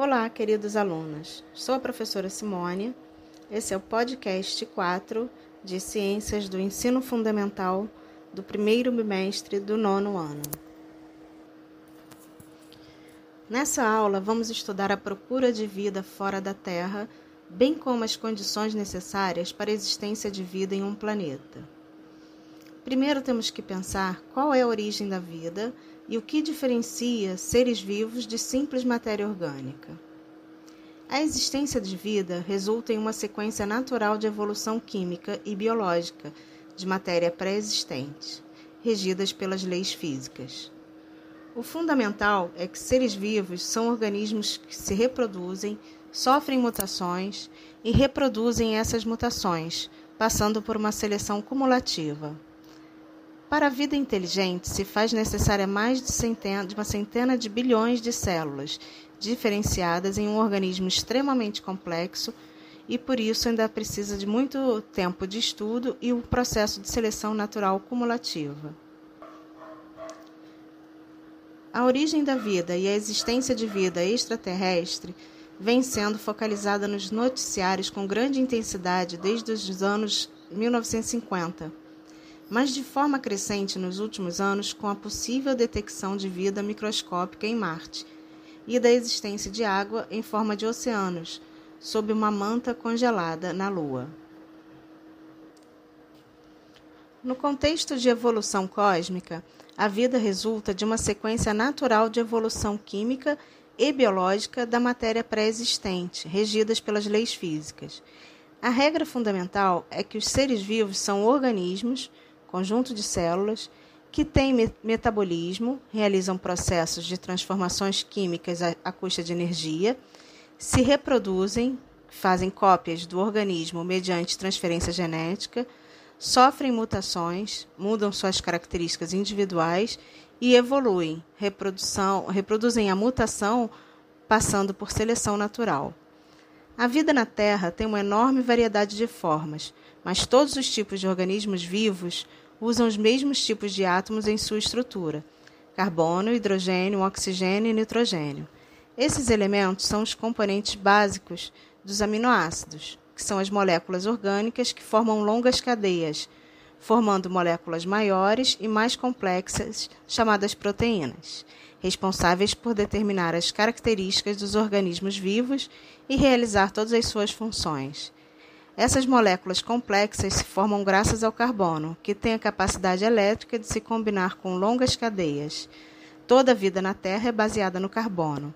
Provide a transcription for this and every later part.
Olá, queridos alunos. Sou a professora Simone. Esse é o podcast 4 de Ciências do Ensino Fundamental do primeiro bimestre do nono ano. Nessa aula, vamos estudar a procura de vida fora da Terra, bem como as condições necessárias para a existência de vida em um planeta. Primeiro, temos que pensar qual é a origem da vida e o que diferencia seres vivos de simples matéria orgânica. A existência de vida resulta em uma sequência natural de evolução química e biológica de matéria pré-existente, regidas pelas leis físicas. O fundamental é que seres vivos são organismos que se reproduzem, sofrem mutações e reproduzem essas mutações, passando por uma seleção cumulativa. Para a vida inteligente, se faz necessária mais de, centena, de uma centena de bilhões de células, diferenciadas em um organismo extremamente complexo e por isso ainda precisa de muito tempo de estudo e o um processo de seleção natural cumulativa. A origem da vida e a existência de vida extraterrestre vem sendo focalizada nos noticiários com grande intensidade desde os anos 1950 mas de forma crescente nos últimos anos com a possível detecção de vida microscópica em Marte e da existência de água em forma de oceanos sob uma manta congelada na Lua. No contexto de evolução cósmica, a vida resulta de uma sequência natural de evolução química e biológica da matéria pré-existente, regidas pelas leis físicas. A regra fundamental é que os seres vivos são organismos conjunto de células que têm metabolismo, realizam processos de transformações químicas à custa de energia, se reproduzem, fazem cópias do organismo mediante transferência genética, sofrem mutações, mudam suas características individuais e evoluem, reproduzem a mutação passando por seleção natural. A vida na Terra tem uma enorme variedade de formas, mas todos os tipos de organismos vivos usam os mesmos tipos de átomos em sua estrutura: carbono, hidrogênio, oxigênio e nitrogênio. Esses elementos são os componentes básicos dos aminoácidos, que são as moléculas orgânicas que formam longas cadeias, formando moléculas maiores e mais complexas, chamadas proteínas responsáveis por determinar as características dos organismos vivos e realizar todas as suas funções. Essas moléculas complexas se formam graças ao carbono, que tem a capacidade elétrica de se combinar com longas cadeias. Toda a vida na Terra é baseada no carbono.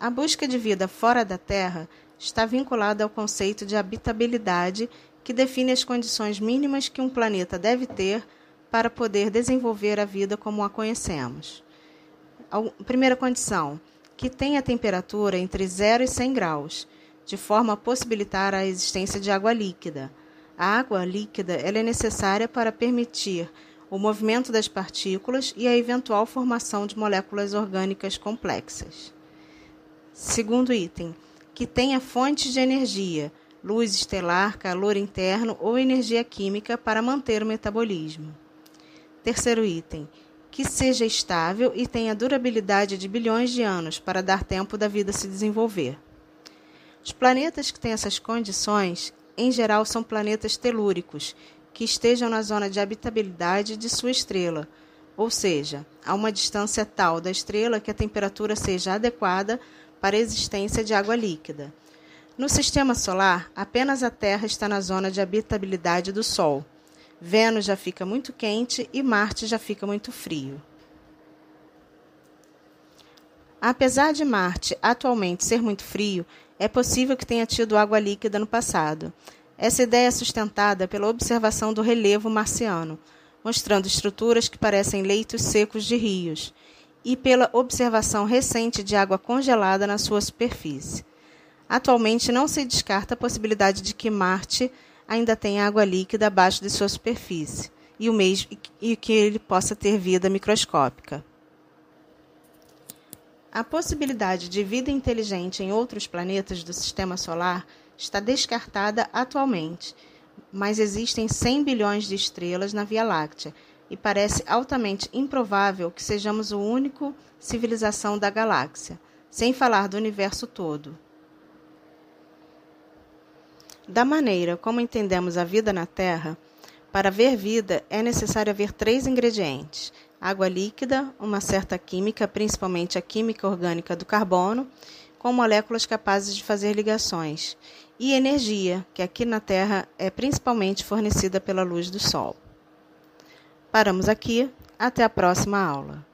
A busca de vida fora da Terra está vinculada ao conceito de habitabilidade, que define as condições mínimas que um planeta deve ter para poder desenvolver a vida como a conhecemos. A primeira condição, que tenha temperatura entre 0 e 100 graus, de forma a possibilitar a existência de água líquida. A água líquida é necessária para permitir o movimento das partículas e a eventual formação de moléculas orgânicas complexas. Segundo item, que tenha fontes de energia, luz estelar, calor interno ou energia química para manter o metabolismo. Terceiro item, que seja estável e tenha durabilidade de bilhões de anos para dar tempo da vida se desenvolver. Os planetas que têm essas condições, em geral, são planetas telúricos, que estejam na zona de habitabilidade de sua estrela, ou seja, a uma distância tal da estrela que a temperatura seja adequada para a existência de água líquida. No sistema solar, apenas a Terra está na zona de habitabilidade do Sol. Vênus já fica muito quente e Marte já fica muito frio. Apesar de Marte atualmente ser muito frio, é possível que tenha tido água líquida no passado. Essa ideia é sustentada pela observação do relevo marciano, mostrando estruturas que parecem leitos secos de rios, e pela observação recente de água congelada na sua superfície. Atualmente não se descarta a possibilidade de que Marte ainda tem água líquida abaixo de sua superfície e o mesmo e que ele possa ter vida microscópica. A possibilidade de vida inteligente em outros planetas do sistema solar está descartada atualmente, mas existem 100 bilhões de estrelas na Via Láctea, e parece altamente improvável que sejamos o único civilização da galáxia, sem falar do universo todo. Da maneira como entendemos a vida na Terra, para haver vida é necessário haver três ingredientes: água líquida, uma certa química, principalmente a química orgânica do carbono, com moléculas capazes de fazer ligações, e energia, que aqui na Terra é principalmente fornecida pela luz do Sol. Paramos aqui, até a próxima aula.